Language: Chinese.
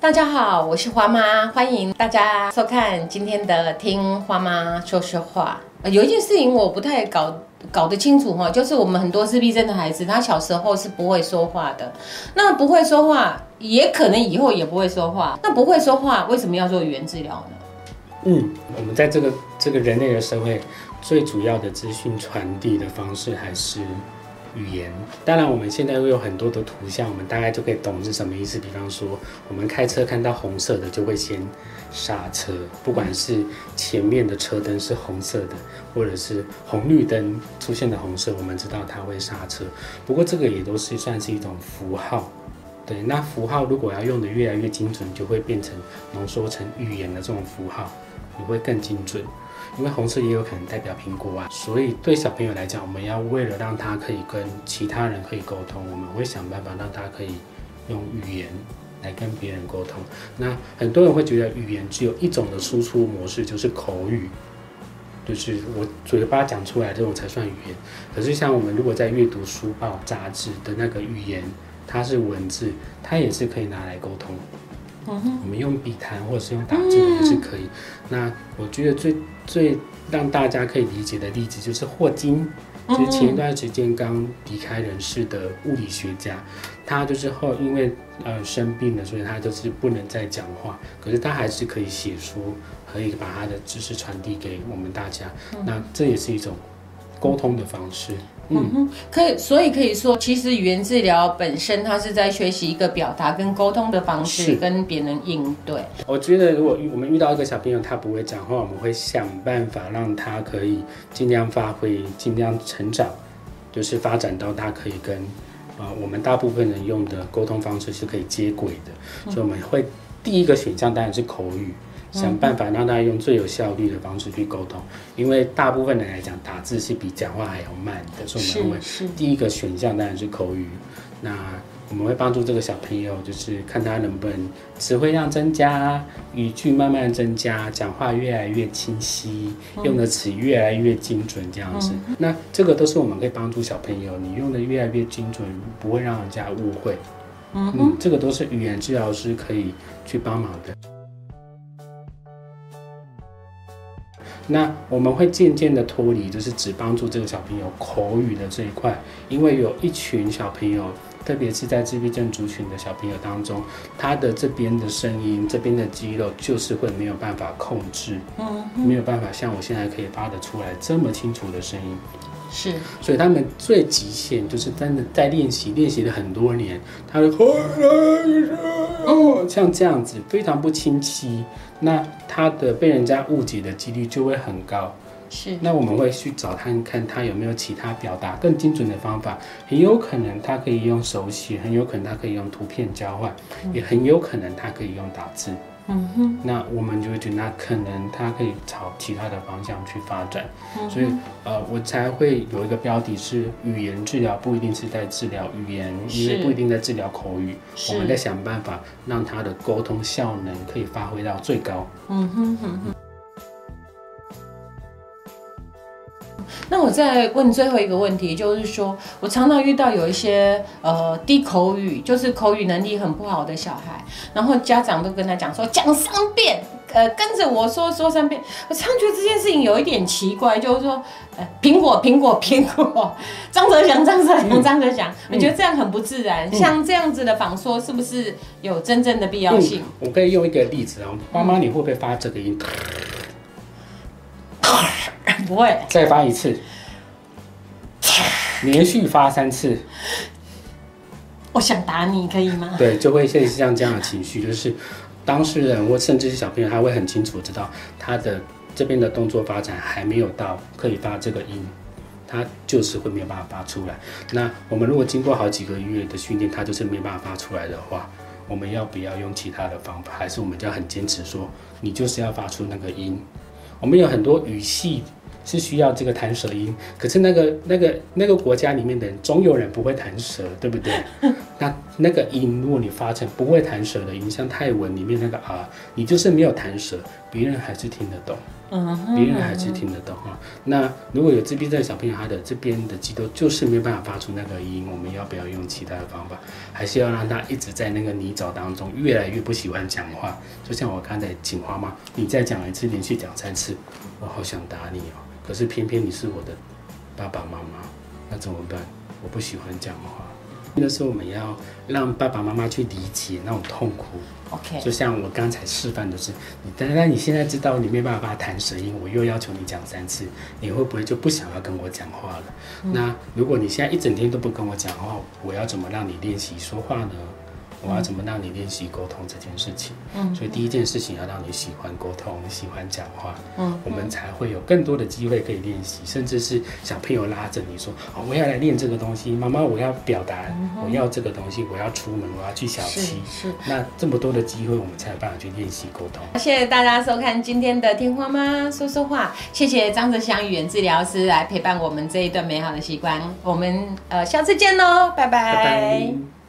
大家好，我是花妈，欢迎大家收看今天的《听花妈说说话》。有一件事情我不太搞搞得清楚哈，就是我们很多自闭症的孩子，他小时候是不会说话的。那不会说话，也可能以后也不会说话。那不会说话，为什么要做语言治疗呢？嗯，我们在这个这个人类的社会，最主要的资讯传递的方式还是语言。当然，我们现在会有很多的图像，我们大概就可以懂是什么意思。比方说，我们开车看到红色的，就会先刹车，不管是前面的车灯是红色的，或者是红绿灯出现的红色，我们知道它会刹车。不过，这个也都是算是一种符号。对，那符号如果要用的越来越精准，就会变成浓缩成语言的这种符号，你会更精准。因为红色也有可能代表苹果啊，所以对小朋友来讲，我们要为了让他可以跟其他人可以沟通，我们会想办法让他可以用语言来跟别人沟通。那很多人会觉得语言只有一种的输出模式，就是口语，就是我嘴巴讲出来这种才算语言。可是像我们如果在阅读书报、杂志的那个语言，它是文字，它也是可以拿来沟通。我们用笔谈或者是用打字的也是可以。那我觉得最最让大家可以理解的例子就是霍金，就是前一段时间刚离开人世的物理学家，他就是后因为呃生病了，所以他就是不能再讲话，可是他还是可以写书，可以把他的知识传递给我们大家。那这也是一种沟通的方式。嗯哼，可以，所以可以说，其实语言治疗本身，它是在学习一个表达跟沟通的方式，跟别人应对。我觉得，如果我们遇到一个小朋友，他不会讲话，我们会想办法让他可以尽量发挥、尽量成长，就是发展到他可以跟呃我们大部分人用的沟通方式是可以接轨的。所以我们会第一个选项当然是口语，想办法让他用最有效率的方式去沟通。因为大部分人来讲，打字是比讲话还要慢的，所以我们会是第一个选项当然是口语。那我们会帮助这个小朋友，就是看他能不能词汇量增加，语句慢慢增加，讲话越来越清晰，用的词越来越精准，这样子。那这个都是我们可以帮助小朋友，你用的越来越精准，不会让人家误会。嗯这个都是语言治疗师可以去帮忙的。那我们会渐渐的脱离，就是只帮助这个小朋友口语的这一块，因为有一群小朋友，特别是在自闭症族群的小朋友当中，他的这边的声音、这边的肌肉就是会没有办法控制，嗯，没有办法像我现在可以发得出来这么清楚的声音。是，所以他们最极限就是真的在练习，练习了很多年，他会像这样子非常不清晰，那他的被人家误解的几率就会很高。是，那我们会去找他看他有没有其他表达更精准的方法，很有可能他可以用手写，很有可能他可以用图片交换，也很有可能他可以用打字。嗯哼，那我们就会觉得，那可能他可以朝其他的方向去发展，所以呃，我才会有一个标题是语言治疗，不一定是在治疗语言，因为不一定在治疗口语，我们在想办法让他的沟通效能可以发挥到最高。嗯哼哼哼。那我再问最后一个问题，就是说我常常遇到有一些呃低口语，就是口语能力很不好的小孩，然后家长都跟他讲说讲三遍，呃跟着我说说三遍，我常觉得这件事情有一点奇怪，就是说呃苹果苹果苹果，张哲祥张哲祥张哲祥，我觉得这样很不自然，像这样子的仿说是不是有真正的必要性？我可以用一个例子啊，妈妈，你会不会发这个音？不会，再发一次，连续发三次，我想打你，可以吗？对，就会类似像这样的情绪，就是当事人或甚至是小朋友，他会很清楚知道他的这边的动作发展还没有到可以发这个音，他就是会没有办法发出来。那我们如果经过好几个月的训练，他就是没办法发出来的话，我们要不要用其他的方法？还是我们就要很坚持说，你就是要发出那个音？我们有很多语系是需要这个弹舌音，可是那个那个那个国家里面的人，总有人不会弹舌，对不对？那那个音，如果你发成不会弹舌的音，像泰文里面那个啊，你就是没有弹舌，别人还是听得懂，嗯别人还是听得懂哈。那如果有自闭症的小朋友，他的这边的肌肉就是没有办法发出那个音，我们要不要用其他的方法？还是要让他一直在那个泥沼当中，越来越不喜欢讲话？就像我刚才警花妈，你再讲一次，连续讲三次，我好想打你哦。可是偏偏你是我的爸爸妈妈，那怎么办？我不喜欢讲话。那时候我们要让爸爸妈妈去理解那种痛苦，，OK，就像我刚才示范的是，你但但你现在知道你没办法弹舌音，我又要求你讲三次，你会不会就不想要跟我讲话了？那如果你现在一整天都不跟我讲话，我要怎么让你练习说话呢？我要怎么让你练习沟通这件事情？嗯所以第一件事情要让你喜欢沟通，喜欢讲话，嗯我们才会有更多的机会可以练习，甚至是小朋友拉着你说：“哦，我要来练这个东西，妈妈，我要表达，我要这个东西，我要出门，我要去小是七。”是。那这么多的机会，我们才有办法去练习沟通。谢谢大家收看今天的天花妈说说话，谢谢张泽祥语言治疗师来陪伴我们这一段美好的习惯，我们呃下次见喽，拜拜拜。